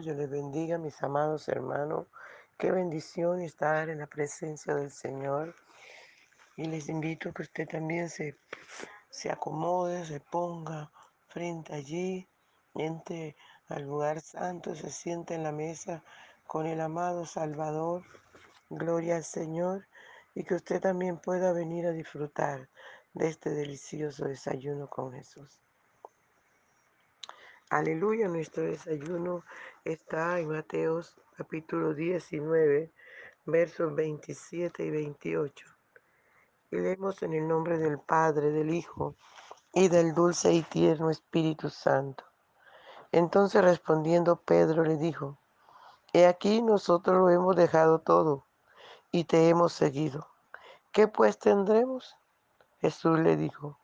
Yo les bendiga, mis amados hermanos. Qué bendición estar en la presencia del Señor. Y les invito que usted también se, se acomode, se ponga frente allí, entre al lugar santo, se siente en la mesa con el amado Salvador. Gloria al Señor. Y que usted también pueda venir a disfrutar de este delicioso desayuno con Jesús. Aleluya, nuestro desayuno está en Mateos capítulo 19, versos 27 y 28. Y leemos en el nombre del Padre, del Hijo y del dulce y tierno Espíritu Santo. Entonces respondiendo Pedro le dijo, He aquí nosotros lo hemos dejado todo y te hemos seguido. ¿Qué pues tendremos? Jesús le dijo,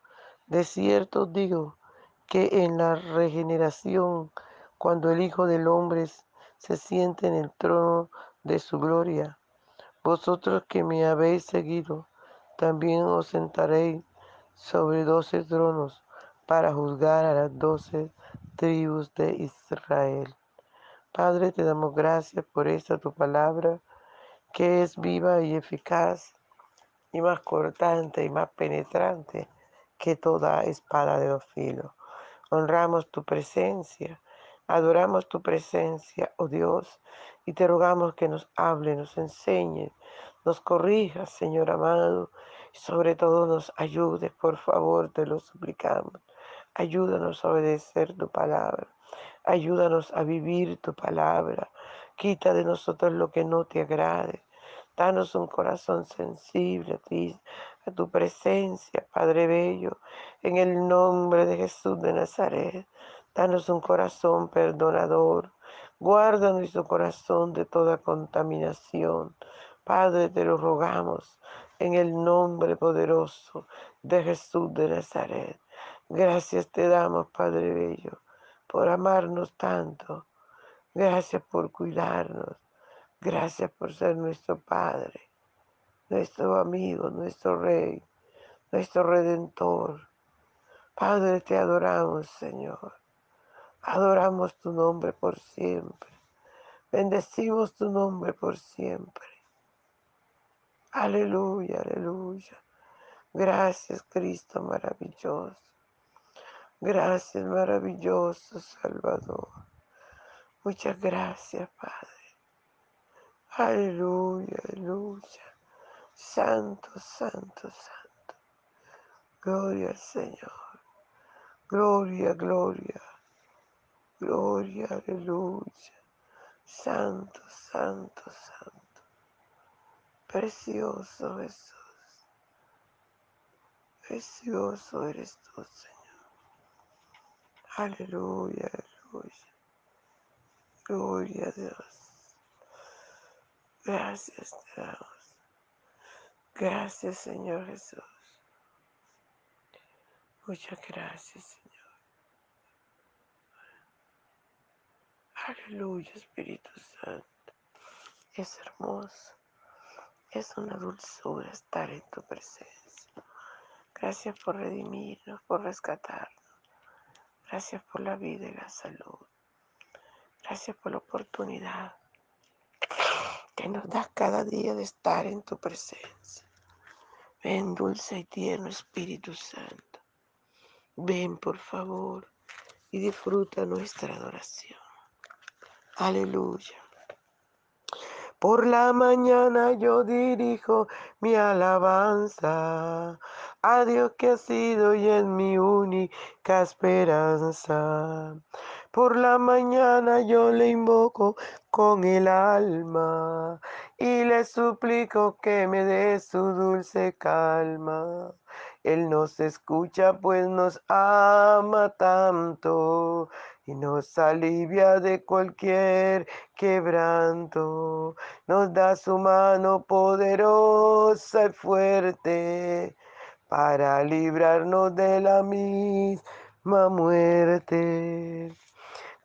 De cierto digo, que en la regeneración, cuando el Hijo del Hombre se siente en el trono de su gloria, vosotros que me habéis seguido, también os sentaréis sobre doce tronos para juzgar a las doce tribus de Israel. Padre, te damos gracias por esta tu palabra, que es viva y eficaz, y más cortante y más penetrante que toda espada de dos filos Honramos tu presencia, adoramos tu presencia, oh Dios, y te rogamos que nos hable, nos enseñe, nos corrija, Señor amado, y sobre todo nos ayude, por favor, te lo suplicamos. Ayúdanos a obedecer tu palabra. Ayúdanos a vivir tu palabra. Quita de nosotros lo que no te agrade. Danos un corazón sensible a ti, tu presencia, Padre Bello, en el nombre de Jesús de Nazaret. Danos un corazón perdonador. Guarda nuestro corazón de toda contaminación. Padre, te lo rogamos en el nombre poderoso de Jesús de Nazaret. Gracias te damos, Padre Bello, por amarnos tanto. Gracias por cuidarnos. Gracias por ser nuestro Padre, nuestro amigo, nuestro Rey, nuestro Redentor. Padre, te adoramos, Señor. Adoramos tu nombre por siempre. Bendecimos tu nombre por siempre. Aleluya, aleluya. Gracias, Cristo maravilloso. Gracias, maravilloso Salvador. Muchas gracias, Padre. Aleluya, aleluya. Santo, santo, santo. Gloria al Señor. Gloria, gloria. Gloria, aleluya. Santo, santo, santo. Precioso Jesús. Precioso eres tú, Señor. Aleluya, aleluya. Gloria a Dios. Gracias te damos. Gracias Señor Jesús. Muchas gracias Señor. Aleluya Espíritu Santo. Es hermoso. Es una dulzura estar en tu presencia. Gracias por redimirnos, por rescatarnos. Gracias por la vida y la salud. Gracias por la oportunidad que nos das cada día de estar en tu presencia. Ven, dulce y tierno Espíritu Santo. Ven, por favor, y disfruta nuestra adoración. Aleluya. Por la mañana yo dirijo mi alabanza a Dios que ha sido y es mi única esperanza. Por la mañana yo le invoco con el alma y le suplico que me dé su dulce calma. Él nos escucha pues nos ama tanto y nos alivia de cualquier quebranto. Nos da su mano poderosa y fuerte para librarnos de la misma muerte.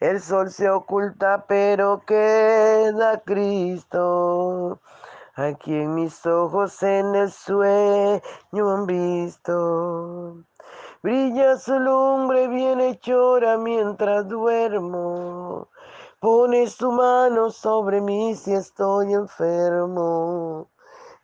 El sol se oculta, pero queda Cristo. Aquí en mis ojos en el sueño han visto. Brilla su lumbre bienhechora mientras duermo. Pone su mano sobre mí si estoy enfermo.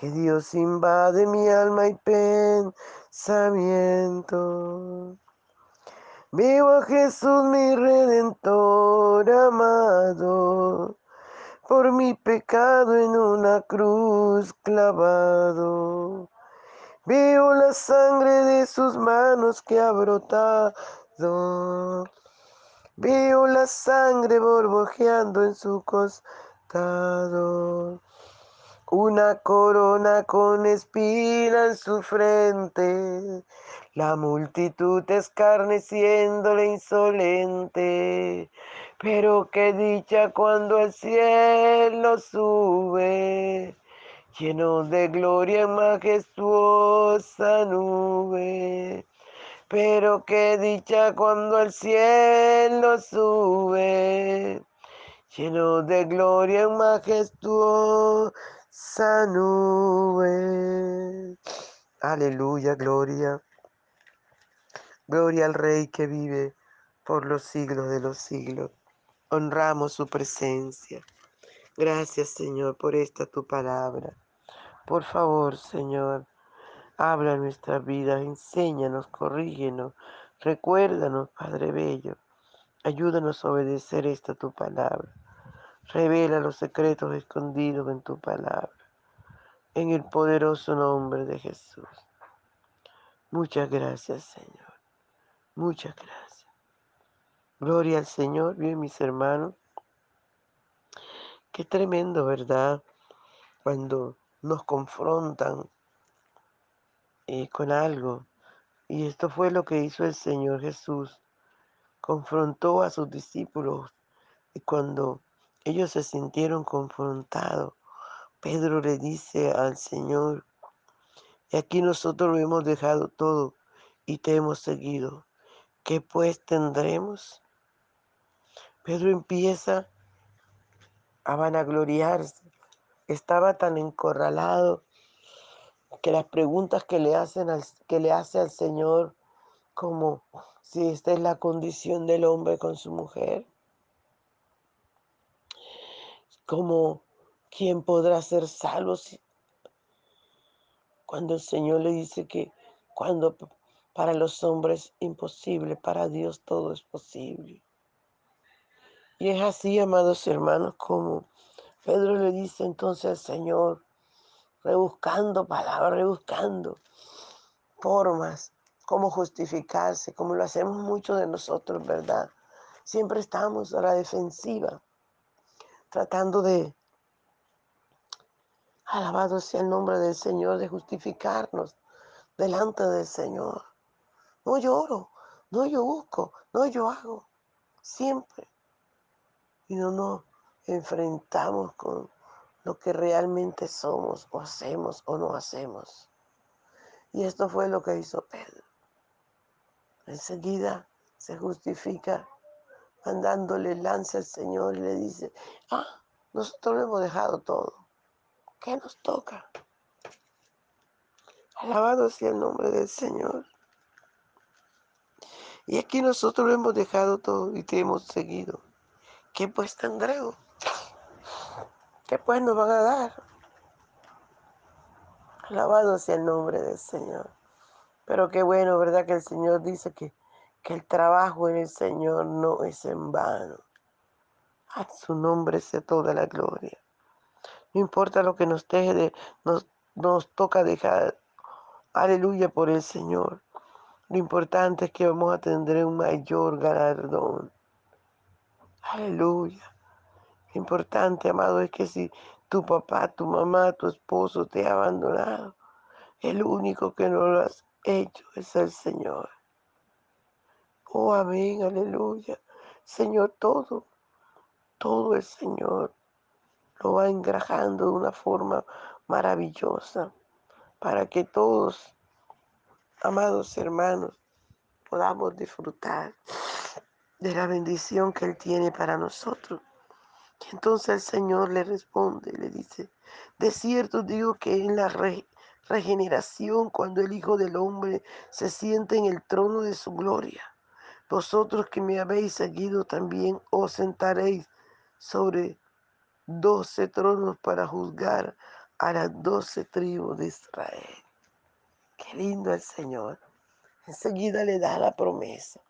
que Dios invade mi alma y pensamiento. Vivo a Jesús mi redentor amado, por mi pecado en una cruz clavado. Veo la sangre de sus manos que ha brotado. Veo la sangre borbojeando en su costado. Una corona con espina en su frente la multitud escarneciéndole insolente. Pero qué dicha cuando el cielo sube, lleno de gloria en majestuosa nube. Pero qué dicha cuando el cielo sube, lleno de gloria en majestuosa nube. Aleluya, gloria. Gloria al Rey que vive por los siglos de los siglos. Honramos su presencia. Gracias, Señor, por esta tu palabra. Por favor, Señor, habla en nuestra vida, enséñanos, corrígenos, recuérdanos, Padre Bello. Ayúdanos a obedecer esta tu palabra. Revela los secretos escondidos en tu palabra. En el poderoso nombre de Jesús. Muchas gracias, Señor. Muchas gracias. Gloria al Señor, bien mis hermanos. Qué tremendo, ¿verdad? Cuando nos confrontan eh, con algo. Y esto fue lo que hizo el Señor Jesús. Confrontó a sus discípulos y cuando ellos se sintieron confrontados, Pedro le dice al Señor, y aquí nosotros lo hemos dejado todo y te hemos seguido. ¿Qué pues tendremos? Pedro empieza a vanagloriarse. Estaba tan encorralado que las preguntas que le, hacen al, que le hace al Señor, como si esta es la condición del hombre con su mujer, como quién podrá ser salvo cuando el Señor le dice que cuando para los hombres imposible, para Dios todo es posible. Y es así, amados hermanos, como Pedro le dice entonces al Señor, rebuscando palabras, rebuscando formas, cómo justificarse, como lo hacemos muchos de nosotros, ¿verdad? Siempre estamos a la defensiva, tratando de, alabado sea el nombre del Señor, de justificarnos delante del Señor. No lloro, no yo busco, no yo hago, siempre. Y no nos enfrentamos con lo que realmente somos o hacemos o no hacemos. Y esto fue lo que hizo Pedro. Enseguida se justifica mandándole lanza al Señor y le dice, ah, nosotros lo hemos dejado todo. ¿Qué nos toca? Alabado sea el nombre del Señor. Y aquí nosotros lo hemos dejado todo y te hemos seguido. ¿Qué pues tendremos? ¿Qué pues nos van a dar? Alabado sea el nombre del Señor. Pero qué bueno, ¿verdad? Que el Señor dice que, que el trabajo en el Señor no es en vano. A su nombre sea toda la gloria. No importa lo que nos deje de, nos, nos toca dejar. Aleluya por el Señor. Lo importante es que vamos a tener un mayor galardón. Aleluya. Lo importante, amado, es que si tu papá, tu mamá, tu esposo te ha abandonado, el único que no lo has hecho es el Señor. Oh, amén, aleluya. Señor, todo, todo el Señor lo va engrajando de una forma maravillosa para que todos, amados hermanos, podamos disfrutar de la bendición que Él tiene para nosotros. Entonces el Señor le responde, le dice, de cierto digo que en la re regeneración, cuando el Hijo del Hombre se siente en el trono de su gloria, vosotros que me habéis seguido también os sentaréis sobre doce tronos para juzgar a las doce tribus de Israel. Qué lindo el Señor. Enseguida le da la promesa.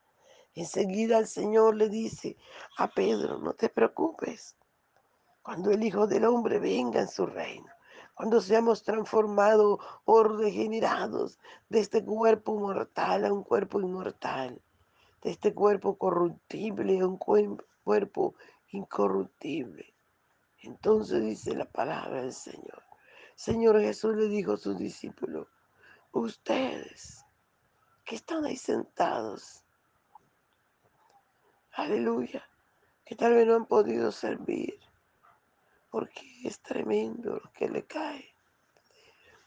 Enseguida el Señor le dice a Pedro, no te preocupes. Cuando el Hijo del Hombre venga en su reino, cuando seamos transformados o regenerados de este cuerpo mortal a un cuerpo inmortal, de este cuerpo corruptible a un cuerpo incorruptible. Entonces dice la palabra del Señor. Señor Jesús le dijo a sus discípulos, ustedes que están ahí sentados, aleluya, que tal vez no han podido servir, porque es tremendo lo que le cae.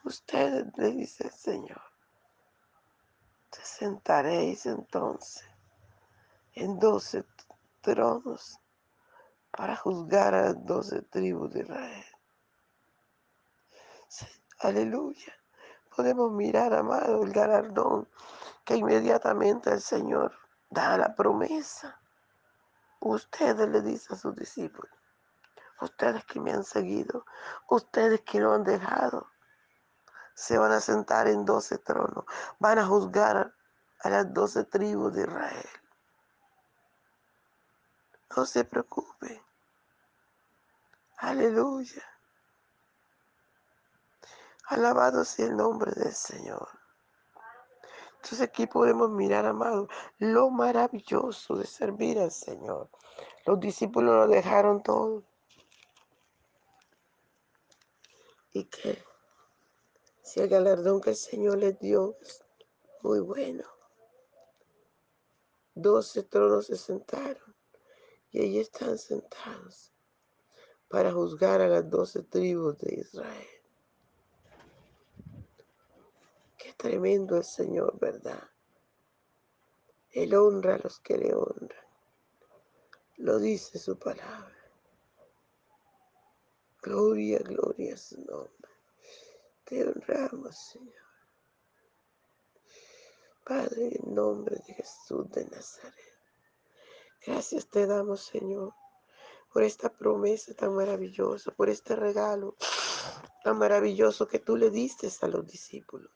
Ustedes, le dice el Señor, te sentaréis entonces en doce tronos para juzgar a las doce tribus de Israel. Aleluya. Podemos mirar, amado, el galardón que inmediatamente el Señor da la promesa. Ustedes le dice a sus discípulos, ustedes que me han seguido, ustedes que lo han dejado, se van a sentar en doce tronos, van a juzgar a las doce tribus de Israel. No se preocupe. Aleluya. Alabado sea el nombre del Señor. Entonces aquí podemos mirar, amado, lo maravilloso de servir al Señor. Los discípulos lo dejaron todo. Y que si el galardón que el Señor les dio es muy bueno. Doce tronos se sentaron y allí están sentados para juzgar a las doce tribus de Israel. Qué tremendo el Señor, ¿verdad? Él honra a los que le honran. Lo dice su palabra. Gloria, gloria a su nombre. Te honramos, Señor. Padre, en nombre de Jesús de Nazaret. Gracias te damos, Señor, por esta promesa tan maravillosa, por este regalo tan maravilloso que tú le diste a los discípulos,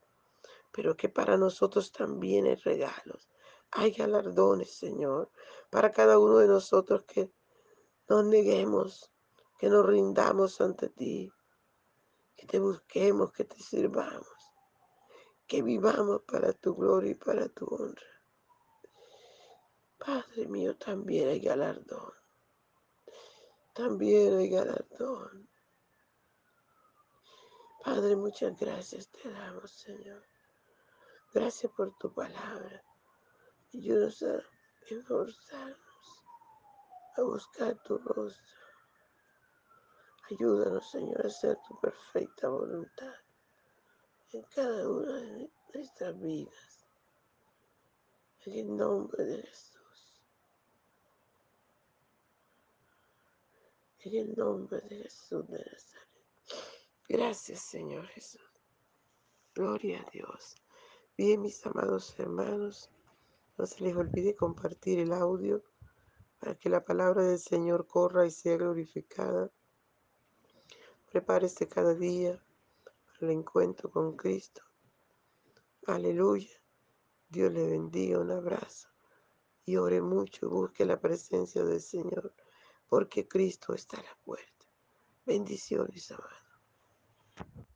pero que para nosotros también hay regalos. Hay galardones, Señor, para cada uno de nosotros que nos neguemos, que nos rindamos ante ti, que te busquemos, que te sirvamos, que vivamos para tu gloria y para tu honra. Padre mío, también hay galardón. También hay galardón. Padre, muchas gracias te damos, Señor. Gracias por tu palabra. Ayúdanos a esforzarnos, a buscar tu rostro. Ayúdanos, Señor, a hacer tu perfecta voluntad en cada una de nuestras vidas. En el nombre de Jesús. En el nombre de Jesús de Nazaret. Gracias, Señor Jesús. Gloria a Dios. Bien, mis amados hermanos, no se les olvide compartir el audio para que la palabra del Señor corra y sea glorificada Prepárese cada día para el encuentro con Cristo. Aleluya. Dios le bendiga. Un abrazo. Y ore mucho. Busque la presencia del Señor. Porque Cristo está a la puerta. Bendiciones, amados.